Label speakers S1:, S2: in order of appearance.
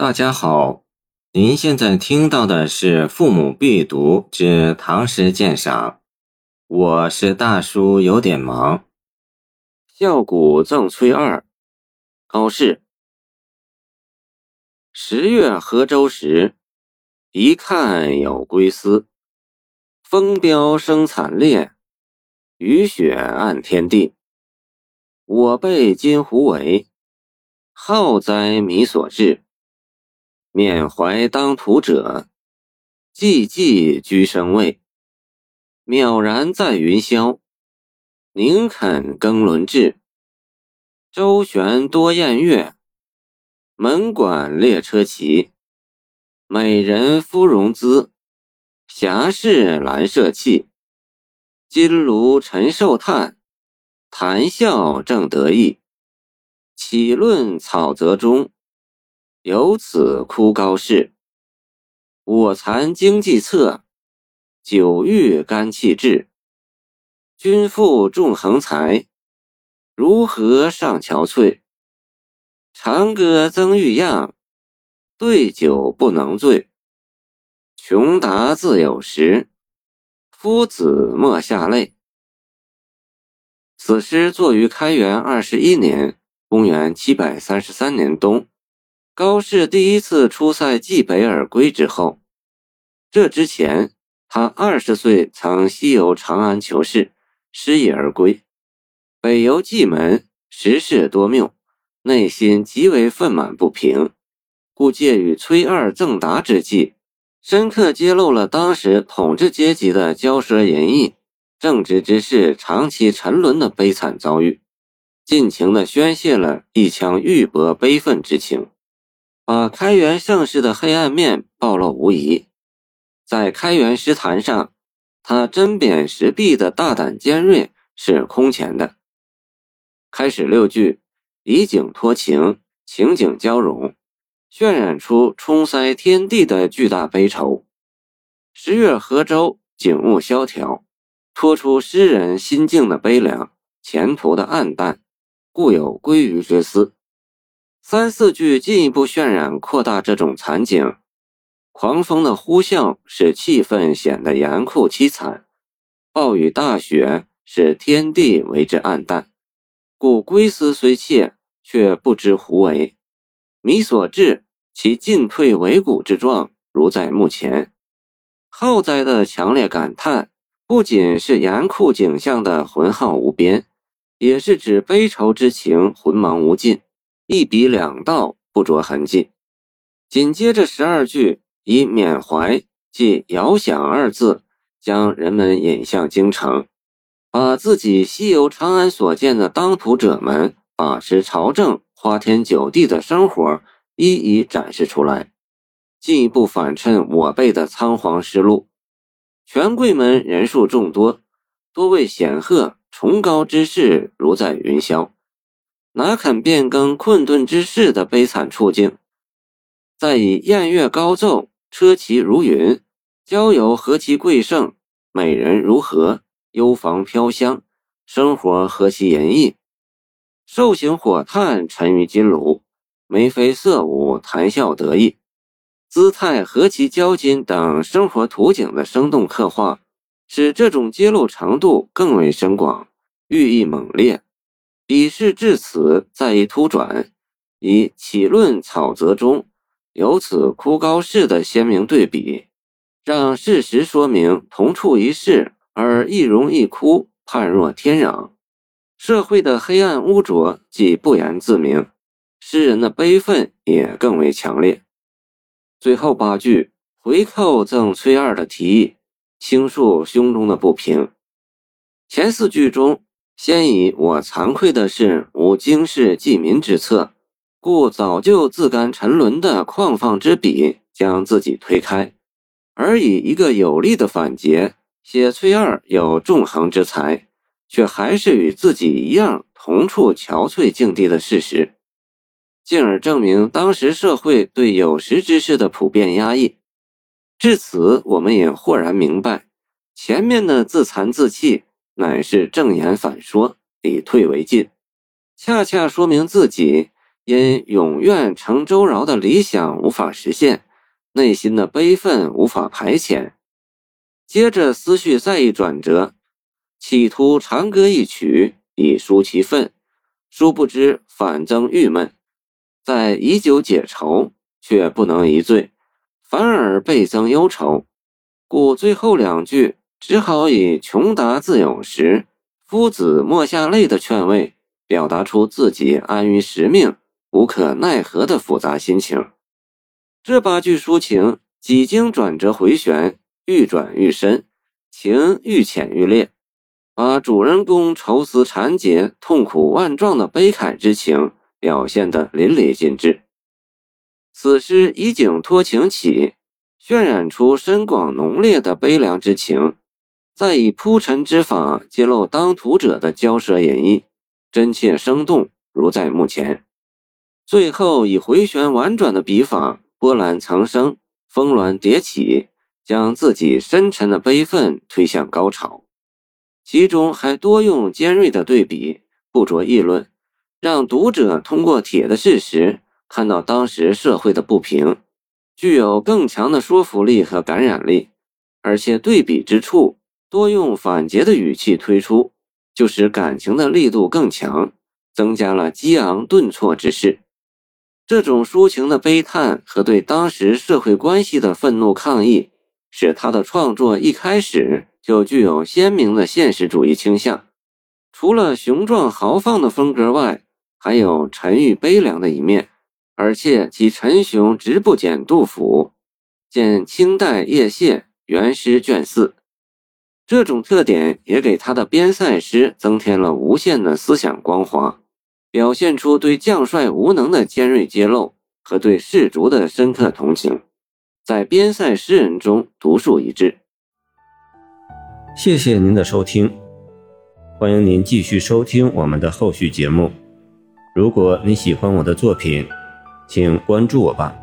S1: 大家好，您现在听到的是《父母必读之唐诗鉴赏》，我是大叔，有点忙。
S2: 孝谷赠崔二，高适。十月河州时，一看有归思。风飙生惨烈，雨雪暗天地。我辈今胡为？浩哉弥所至。缅怀当涂者，寂寂居生位。渺然在云霄，宁肯更轮至？周旋多宴乐，门馆列车骑。美人芙蓉姿，侠士兰麝气。金炉陈寿叹，谈笑正得意。岂论草泽中？由此哭高士，我残经济策，久欲肝气滞。君负重横财，如何上憔悴？长歌增欲样，对酒不能醉。穷达自有时，夫子莫下泪。此诗作于开元二十一年（公元七百三十三年）冬。高适第一次出塞蓟北而归之后，这之前他二十岁曾西游长安求仕，失意而归。北游蓟门，时事多谬，内心极为愤满不平，故借与崔二赠答之际，深刻揭露了当时统治阶级的骄奢淫逸、正直之士长期沉沦的悲惨遭遇，尽情地宣泄了一腔郁薄悲愤之情。把开元盛世的黑暗面暴露无遗，在开元诗坛上，他针砭时弊的大胆尖锐是空前的。开始六句以景托情，情景交融，渲染出冲塞天地的巨大悲愁。十月河州，景物萧条，托出诗人心境的悲凉，前途的暗淡，故有归于之思。三四句进一步渲染扩大这种惨景，狂风的呼啸使气氛显得严酷凄惨，暴雨大雪使天地为之暗淡，故归思虽切，却不知胡为。迷所至，其进退维谷之状如在目前。浩哉的强烈感叹，不仅是严酷景象的浑浩无边，也是指悲愁之情浑茫无尽。一笔两道，不着痕迹。紧接着十二句以缅怀即遥想二字，将人们引向京城，把自己西游长安所见的当涂者们把持朝政、花天酒地的生活一一展示出来，进一步反衬我辈的仓皇失路。权贵们人数众多，多位显赫崇高之士如在云霄。哪肯变更困顿之势的悲惨处境？再以宴乐高奏，车骑如云，郊游何其贵盛，美人如何，幽房飘香，生活何其淫逸，兽形火炭沉于金炉，眉飞色舞，谈笑得意，姿态何其娇矜等生活图景的生动刻画，使这种揭露程度更为深广，寓意猛烈。笔势至此，再一突转，以启论草泽中，由此枯高士的鲜明对比，让事实说明同处一室而一荣一枯，判若天壤。社会的黑暗污浊既不言自明，诗人的悲愤也更为强烈。最后八句回扣赠崔二的提议，倾诉胸中的不平。前四句中。先以我惭愧的是无经世济民之策，故早就自甘沉沦的旷放之笔将自己推开，而以一个有力的反诘写崔二有纵横之才，却还是与自己一样同处憔悴境地的事实，进而证明当时社会对有识之士的普遍压抑。至此，我们也豁然明白，前面的自残自弃。乃是正言反说，以退为进，恰恰说明自己因永愿成周饶的理想无法实现，内心的悲愤无法排遣。接着思绪再一转折，企图长歌一曲以抒其愤，殊不知反增郁闷。在以酒解愁，却不能一醉，反而倍增忧愁。故最后两句只好以“穷达自有时，夫子莫下泪”的劝慰，表达出自己安于时命、无可奈何的复杂心情。这八句抒情几经转折回旋，愈转愈深，情愈浅愈烈，把主人公愁思缠结、痛苦万状的悲慨之情。表现得淋漓尽致。此诗以景托情起，渲染出深广浓烈的悲凉之情，再以铺陈之法揭露当涂者的骄奢隐逸，真切生动，如在目前。最后以回旋婉转的笔法，波澜层生，峰峦叠起，将自己深沉的悲愤推向高潮。其中还多用尖锐的对比，不着议论。让读者通过铁的事实看到当时社会的不平，具有更强的说服力和感染力，而且对比之处多用反诘的语气推出，就使感情的力度更强，增加了激昂顿挫之势。这种抒情的悲叹和对当时社会关系的愤怒抗议，使他的创作一开始就具有鲜明的现实主义倾向。除了雄壮豪放的风格外，还有沉郁悲凉的一面，而且其沉雄直不减杜甫，见清代叶谢原诗卷四。这种特点也给他的边塞诗增添了无限的思想光华，表现出对将帅无能的尖锐揭露和对士卒的深刻同情，在边塞诗人中独树一帜。
S3: 谢谢您的收听，欢迎您继续收听我们的后续节目。如果你喜欢我的作品，请关注我吧。